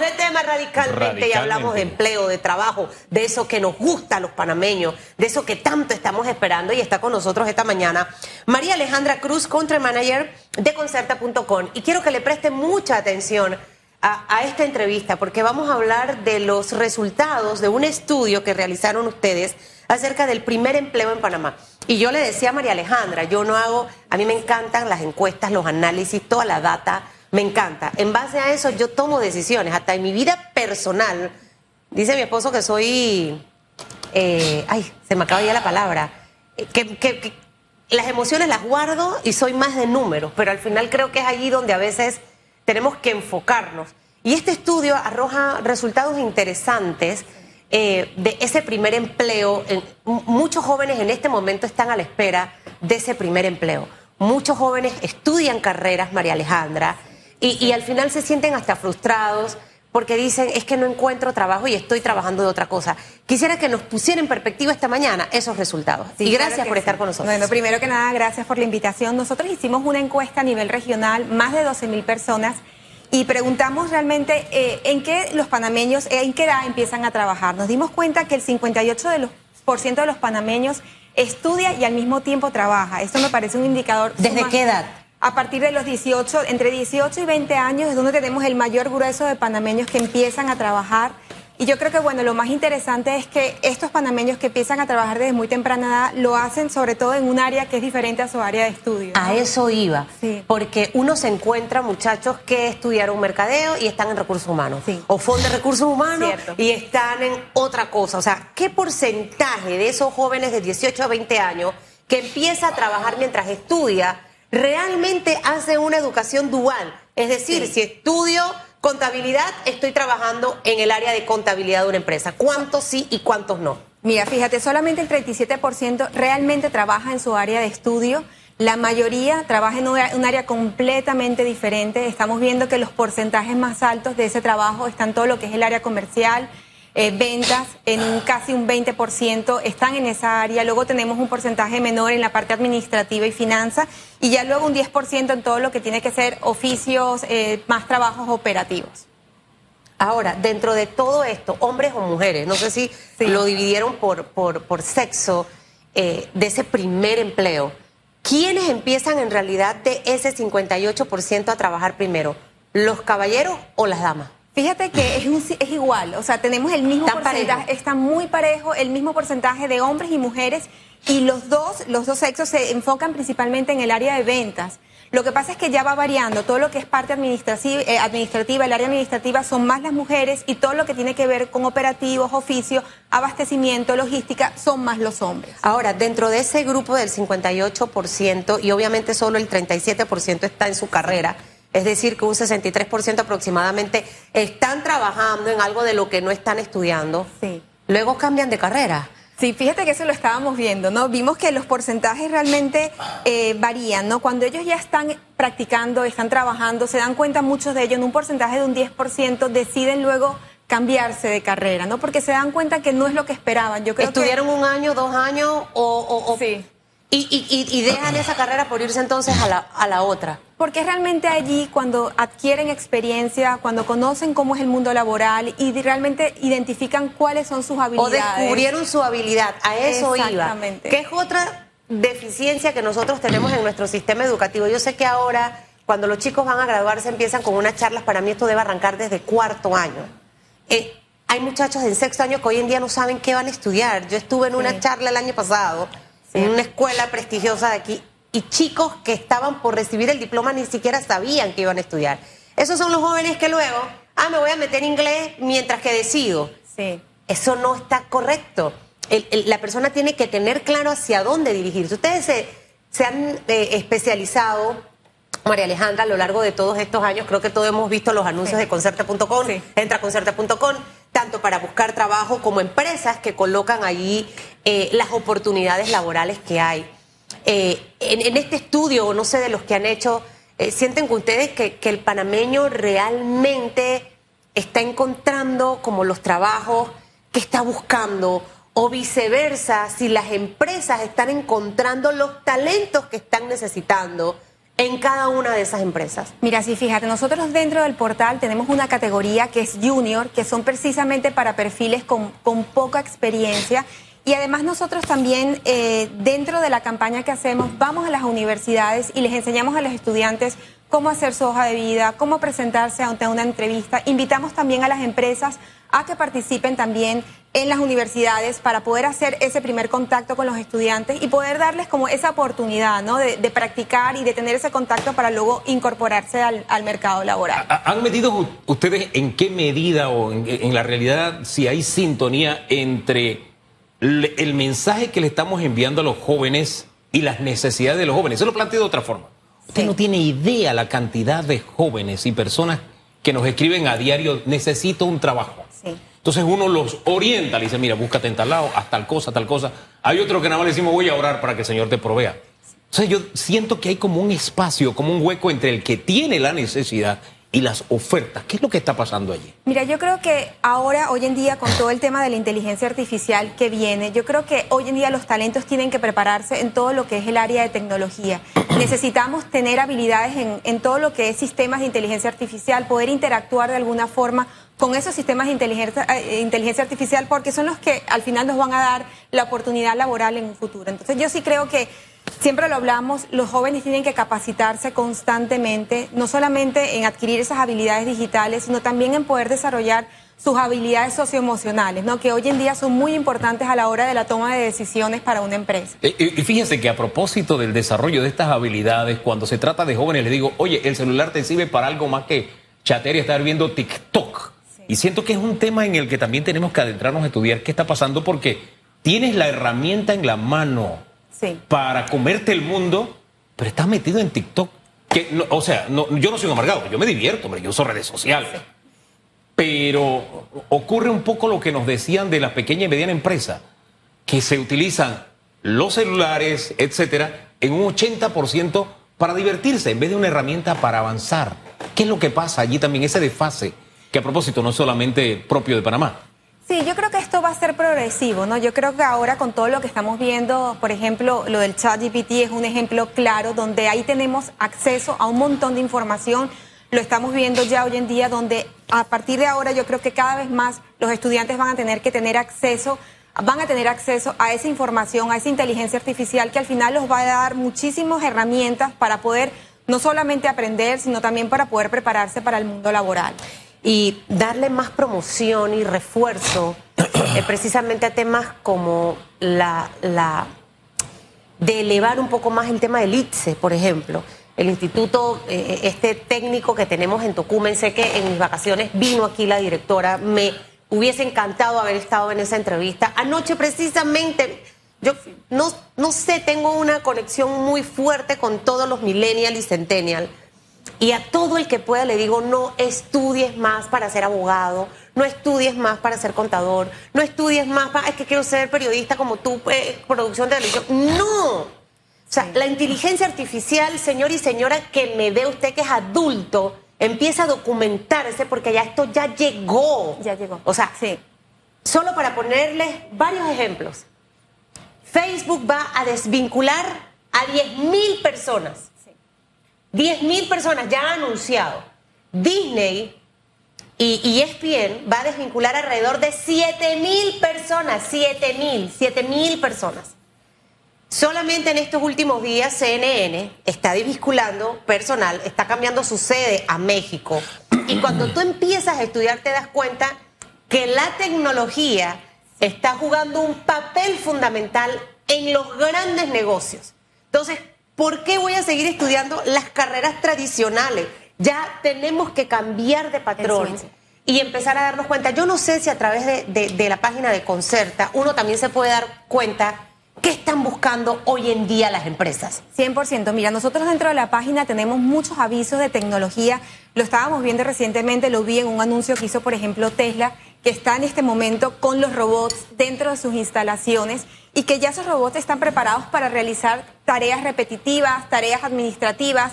Cambiamos de tema radicalmente, y hablamos de empleo, de trabajo, de eso que nos gusta a los panameños, de eso que tanto estamos esperando y está con nosotros esta mañana María Alejandra Cruz, Country Manager de Concerta.com. Y quiero que le preste mucha atención a, a, esta entrevista porque vamos a hablar de los resultados de un estudio que realizaron ustedes acerca del primer empleo en Panamá. Y yo le decía a María Alejandra, yo no hago, a mí me encantan las encuestas, los análisis, toda la data, me encanta. En base a eso yo tomo decisiones, hasta en mi vida personal. Dice mi esposo que soy, eh, ay, se me acaba ya la palabra, eh, que, las emociones las guardo y soy más de números, pero al final creo que es allí donde a veces tenemos que enfocarnos. Y este estudio arroja resultados interesantes eh, de ese primer empleo. muchos jóvenes en este momento están a la espera de ese primer empleo. Muchos jóvenes estudian carreras, María Alejandra, y, y al final se sienten hasta frustrados porque dicen, es que no encuentro trabajo y estoy trabajando de otra cosa. Quisiera que nos pusiera en perspectiva esta mañana esos resultados. y gracias por estar con nosotros. Bueno, primero que nada, gracias por la invitación. Nosotros hicimos una encuesta a nivel regional, más de 12 mil personas, y preguntamos realmente eh, en qué los panameños, eh, en qué edad empiezan a trabajar. Nos dimos cuenta que el 58% de los, por ciento de los panameños estudia y al mismo tiempo trabaja. Esto me parece un indicador. ¿Desde qué edad? A partir de los 18, entre 18 y 20 años es donde tenemos el mayor grueso de panameños que empiezan a trabajar y yo creo que, bueno, lo más interesante es que estos panameños que empiezan a trabajar desde muy temprana edad lo hacen sobre todo en un área que es diferente a su área de estudio. A eso iba. Porque uno se encuentra muchachos que estudiaron mercadeo y están en recursos humanos. O fondo de recursos humanos y están en otra cosa. O sea, ¿qué porcentaje de esos jóvenes de 18 a 20 años que empieza a trabajar mientras estudia realmente hace una educación dual? Es decir, si estudio Contabilidad, estoy trabajando en el área de contabilidad de una empresa. ¿Cuántos sí y cuántos no? Mira, fíjate, solamente el 37% realmente trabaja en su área de estudio. La mayoría trabaja en un área completamente diferente. Estamos viendo que los porcentajes más altos de ese trabajo están todo lo que es el área comercial, eh, ventas en un, casi un 20% están en esa área, luego tenemos un porcentaje menor en la parte administrativa y finanzas y ya luego un 10% en todo lo que tiene que ser oficios, eh, más trabajos operativos. Ahora, dentro de todo esto, hombres o mujeres, no sé si lo dividieron por, por, por sexo eh, de ese primer empleo, ¿quiénes empiezan en realidad de ese 58% a trabajar primero? ¿Los caballeros o las damas? Fíjate que es, es igual, o sea, tenemos el mismo porcentaje, está muy parejo, el mismo porcentaje de hombres y mujeres y los dos, los dos sexos se enfocan principalmente en el área de ventas. Lo que pasa es que ya va variando, todo lo que es parte administrativa, eh, administrativa, el área administrativa son más las mujeres y todo lo que tiene que ver con operativos, oficios, abastecimiento, logística, son más los hombres. Ahora, dentro de ese grupo del 58% y obviamente solo el 37% está en su carrera, es decir, que un 63% aproximadamente están trabajando en algo de lo que no están estudiando. Sí. Luego cambian de carrera. Sí, fíjate que eso lo estábamos viendo, ¿no? Vimos que los porcentajes realmente eh, varían, ¿no? Cuando ellos ya están practicando, están trabajando, se dan cuenta muchos de ellos, en un porcentaje de un 10%, deciden luego cambiarse de carrera, ¿no? Porque se dan cuenta que no es lo que esperaban. Yo creo ¿Estudiaron un año, dos años o, o, sí. Y, y, y, dejan esa carrera por irse entonces a la, a la otra. Porque realmente allí cuando adquieren experiencia, cuando conocen cómo es el mundo laboral y realmente identifican cuáles son sus habilidades. O descubrieron su habilidad, a eso Exactamente. iba. Que es otra deficiencia que nosotros tenemos en nuestro sistema educativo. Yo sé que ahora, cuando los chicos van a graduarse, empiezan con unas charlas, para mí esto debe arrancar desde cuarto año. Eh, hay muchachos en sexto año que hoy en día no saben qué van a estudiar. Yo estuve en una charla el año pasado en una escuela prestigiosa de aquí, y chicos que estaban por recibir el diploma ni siquiera sabían que iban a estudiar. Esos son los jóvenes que luego, ah, me voy a meter inglés mientras que decido. Sí. Eso no está correcto. la persona tiene que tener claro hacia dónde dirigirse. Ustedes se, han eh, especializado, María Alejandra, a lo largo de todos estos años, creo que todos hemos visto los anuncios de Concerta.com, entra a Concerta.com, tanto para buscar trabajo como empresas que colocan allí eh, las oportunidades laborales que hay. Eh, en, este estudio, no sé de los que han hecho, eh, ¿sienten que ustedes que, que, el panameño realmente está encontrando como los trabajos que está buscando? O viceversa, si las empresas están encontrando los talentos que están necesitando en cada una de esas empresas? Mira, sí, fíjate, nosotros dentro del portal tenemos una categoría que es junior, que son precisamente para perfiles con, con poca experiencia. Y además nosotros también eh, dentro de la campaña que hacemos vamos a las universidades y les enseñamos a los estudiantes cómo hacer su hoja de vida, cómo presentarse ante una entrevista. Invitamos también a las empresas a que participen también en las universidades para poder hacer ese primer contacto con los estudiantes y poder darles como esa oportunidad ¿no? de, practicar y de tener ese contacto para luego incorporarse al, mercado laboral. ¿Han medido ustedes en qué medida o en, la realidad si hay sintonía entre el mensaje que le estamos enviando a los jóvenes y las necesidades de los jóvenes? Se lo planteo de otra forma. Usted no tiene idea la cantidad de jóvenes y personas que nos escriben a diario, necesito un trabajo. Entonces uno los orienta, le dice, mira, búscate en tal lado, haz tal cosa, tal cosa. Hay otro que nada más le decimos, voy a orar para que el Señor te provea. Entonces yo siento que hay como un espacio, como un hueco entre el que tiene la necesidad y las ofertas. ¿Qué es lo que está pasando allí? Mira, yo creo que ahora, hoy en día, con todo el tema de la inteligencia artificial que viene, yo creo que hoy en día los talentos tienen que prepararse en todo lo que es el área de tecnología. Necesitamos tener habilidades en, en todo lo que es sistemas de inteligencia artificial, poder interactuar de alguna forma con esos sistemas de inteligencia, eh, inteligencia artificial porque son los que al final nos van a dar la oportunidad laboral en un futuro. Entonces yo sí creo que siempre lo hablamos, los jóvenes tienen que capacitarse constantemente, no solamente en adquirir esas habilidades digitales, sino también en poder desarrollar sus habilidades socioemocionales, ¿no? que hoy en día son muy importantes a la hora de la toma de decisiones para una empresa. Eh, y fíjense que a propósito del desarrollo de estas habilidades, cuando se trata de jóvenes, les digo, oye, el celular te sirve para algo más que chatear y estar viendo TikTok. Y siento que es un tema en el que también tenemos que adentrarnos a estudiar qué está pasando porque tienes la herramienta en la mano para comerte el mundo, pero estás metido en TikTok. Que, o sea, yo no soy un amargado, yo me divierto, hombre, yo uso redes sociales. Pero ocurre un poco lo que nos decían de la pequeña y mediana empresa, que se utilizan los celulares, etcétera, en un 80% para divertirse en vez de una herramienta para avanzar. ¿Qué es lo que pasa allí también, ese desfase? que a propósito no es solamente propio de Panamá. Sí, yo creo que esto va a ser progresivo, ¿no? Yo creo que ahora con todo lo que estamos viendo, por ejemplo, lo del chat GPT es un ejemplo claro donde ahí tenemos acceso a un montón de información. Lo estamos viendo ya hoy en día donde a partir de ahora yo creo que cada vez más los estudiantes van a tener que tener acceso van a tener acceso a esa información, a esa inteligencia artificial que al final los va a dar muchísimas herramientas para poder no solamente aprender, sino también para poder prepararse para el mundo laboral y darle más promoción y refuerzo eh, precisamente a temas como la, la de elevar un poco más el tema del ITSE, por ejemplo. El instituto, eh, este técnico que tenemos en Tocumen, sé que en mis vacaciones vino aquí la directora, me hubiese encantado haber estado en esa entrevista. Anoche precisamente, yo no, no sé, tengo una conexión muy fuerte con todos los millennials y centennials y a todo el que pueda le digo, no estudies más para ser abogado, no estudies más para ser contador, no estudies más para, es que quiero ser periodista como tú, eh, producción de televisión. No. O sea, la inteligencia artificial, señor y señora, que me ve usted que es adulto, empieza a documentarse porque ya esto ya llegó. Ya llegó. O sea, sí. Solo para ponerles varios ejemplos. Facebook va a desvincular a 10 mil personas 10 mil personas ya han anunciado. Disney y ESPN va a desvincular alrededor de 7 mil personas, 7 mil, 7 mil personas. Solamente en estos últimos días CNN está desvinculando personal, está cambiando su sede a México. Y cuando tú empiezas a estudiar te das cuenta que la tecnología está jugando un papel fundamental en los grandes negocios. Entonces, ¿Por qué voy a seguir estudiando las carreras tradicionales? Ya tenemos que cambiar de patrón y empezar a darnos cuenta. Yo no sé si a través de, la página de Concerta uno también se puede dar cuenta ¿Qué están buscando hoy en día las empresas? 100%. Mira, nosotros dentro de la página tenemos muchos avisos de tecnología. Lo estábamos viendo recientemente, lo vi en un anuncio que hizo, por ejemplo, Tesla, que está en este momento con los robots dentro de sus instalaciones y que ya esos robots están preparados para realizar tareas repetitivas, tareas administrativas.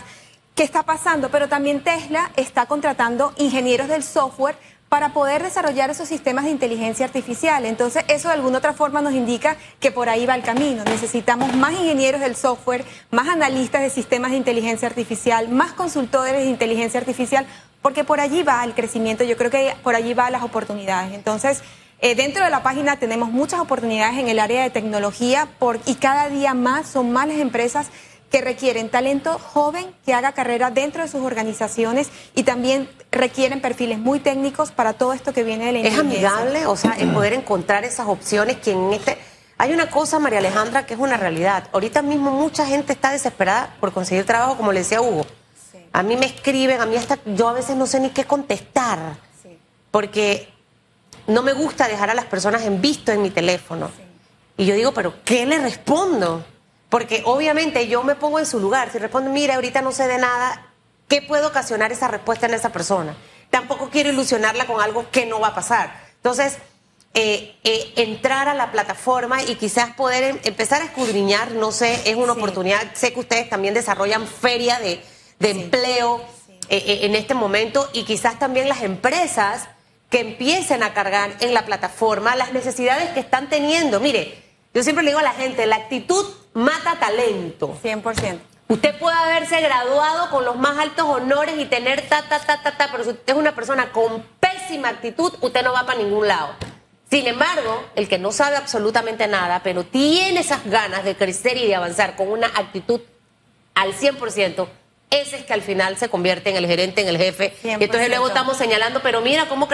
¿Qué está pasando? Pero también Tesla está contratando ingenieros del software para poder desarrollar esos sistemas de inteligencia artificial. Entonces, eso de alguna otra forma nos indica que por ahí va el camino. Necesitamos más ingenieros del software, más analistas de sistemas de inteligencia artificial, más consultores de inteligencia artificial, porque por allí va el crecimiento, yo creo que por allí van las oportunidades. Entonces, eh, dentro de la página tenemos muchas oportunidades en el área de tecnología y cada día más son más las empresas que requieren talento joven que haga carrera dentro de sus organizaciones y también requieren perfiles muy técnicos para todo esto que viene de la Es amigable, o sea, el poder encontrar esas opciones que en este... Hay una cosa, María Alejandra, que es una realidad. Ahorita mismo mucha gente está desesperada por conseguir trabajo, como le decía Hugo. A mí me escriben, a mí hasta yo a veces no sé ni qué contestar, porque no me gusta dejar a las personas en visto en mi teléfono. Y yo digo, pero ¿qué le respondo? Porque obviamente yo me pongo en su lugar. Si respondo, mira, ahorita no sé de nada, ¿qué puede ocasionar esa respuesta en esa persona? Tampoco quiero ilusionarla con algo que no va a pasar. Entonces, eh, eh, entrar a la plataforma y quizás poder em, empezar a escudriñar, no sé, es una oportunidad. Sé que ustedes también desarrollan feria de, empleo eh, en este momento y quizás también las empresas que empiecen a cargar en la plataforma las necesidades que están teniendo. Mire, yo siempre le digo a la gente, la actitud mata talento. 100%. Usted puede haberse graduado con los más altos honores y tener ta, ta, ta, ta, ta, pero si usted es una persona con pésima actitud, usted no va para ningún lado. Sin embargo, el que no sabe absolutamente nada, pero tiene esas ganas de crecer y de avanzar con una actitud al 100%, ese es que al final se convierte en el gerente, en el jefe. Y entonces luego estamos señalando, pero mira cómo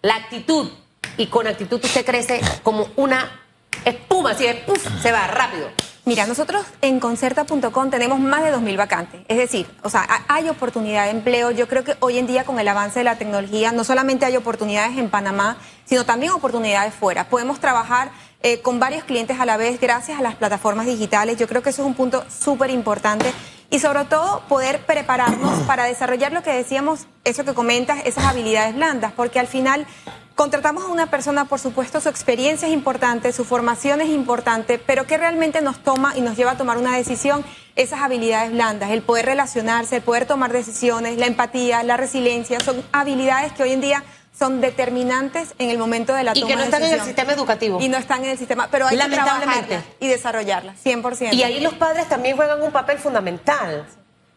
la actitud. Y con actitud usted crece como una espuma, así de puff, se va rápido. Mira, nosotros en concerta.com tenemos más de 2.000 vacantes. Es decir, o sea, hay oportunidad de empleo. Yo creo que hoy en día con el avance de la tecnología no solamente hay oportunidades en Panamá, sino también oportunidades fuera. Podemos trabajar eh, con varios clientes a la vez gracias a las plataformas digitales. Yo creo que eso es un punto súper importante. Y sobre todo poder prepararnos para desarrollar lo que decíamos, eso que comentas, esas habilidades blandas, porque al final Contratamos a una persona, por supuesto, su experiencia es importante, su formación es importante, pero que realmente nos toma y nos lleva a tomar una decisión, esas habilidades blandas, el poder relacionarse, el poder tomar decisiones, la empatía, la resiliencia, son habilidades que hoy en día son determinantes en el momento de la toma Y que no están en el sistema educativo. Y no están en el sistema, pero hay que trabajarlas y desarrollarlas, 100%. Y ahí los padres también juegan un papel fundamental,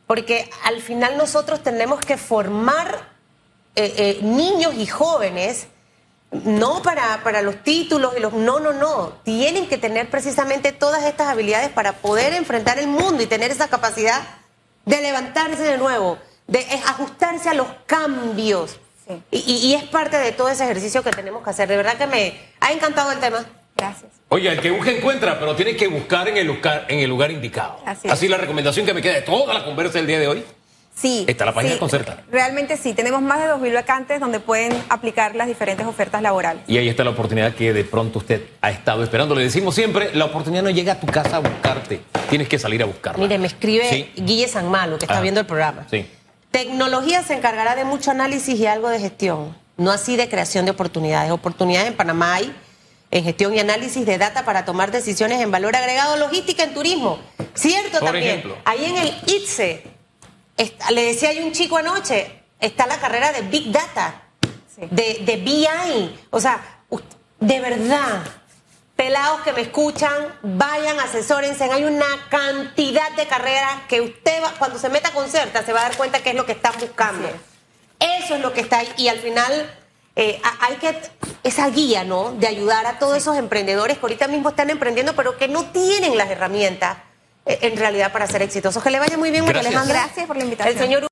porque al final nosotros tenemos que formar eh, eh, niños y jóvenes no para, para los títulos y los... No, no, no. Tienen que tener precisamente todas estas habilidades para poder enfrentar el mundo y tener esa capacidad de levantarse de nuevo, de ajustarse a los cambios. Y, es parte de todo ese ejercicio que tenemos que hacer. De verdad que me ha encantado el tema. Gracias. Oye, el que busca encuentra, pero tiene que buscar en el lugar, en el lugar indicado. Así, Así la recomendación que me queda de toda la conversa del día de hoy. Sí. Está la página de Concerta. Realmente sí. Tenemos más de 2.000 vacantes donde pueden aplicar las diferentes ofertas laborales. Y ahí está la oportunidad que de pronto usted ha estado esperando. Le decimos siempre, la oportunidad no llega a tu casa a buscarte. Tienes que salir a buscarla. Mire, me escribe Guille San Malo, que está viendo el programa. Sí. Tecnología se encargará de mucho análisis y algo de gestión, no así de creación de oportunidades. Oportunidades en Panamá hay en gestión y análisis de data para tomar decisiones en valor agregado, logística en turismo. Cierto Por también. Ejemplo. Ahí en el ITSE le decía a un chico anoche, está la carrera de Big Data, de, de BI. O sea, de verdad, pelados que me escuchan, vayan, asesórense. Hay una cantidad de carreras que usted, cuando se meta con CERTA, se va a dar cuenta que es lo que están buscando. Eso es lo que está ahí. Y al final eh, hay que, esa guía, ¿no? De ayudar a todos esos emprendedores que ahorita mismo están emprendiendo, pero que no tienen las herramientas en realidad para ser exitosos. Que le vaya muy bien, María Alejandra. Gracias por la invitación. El señor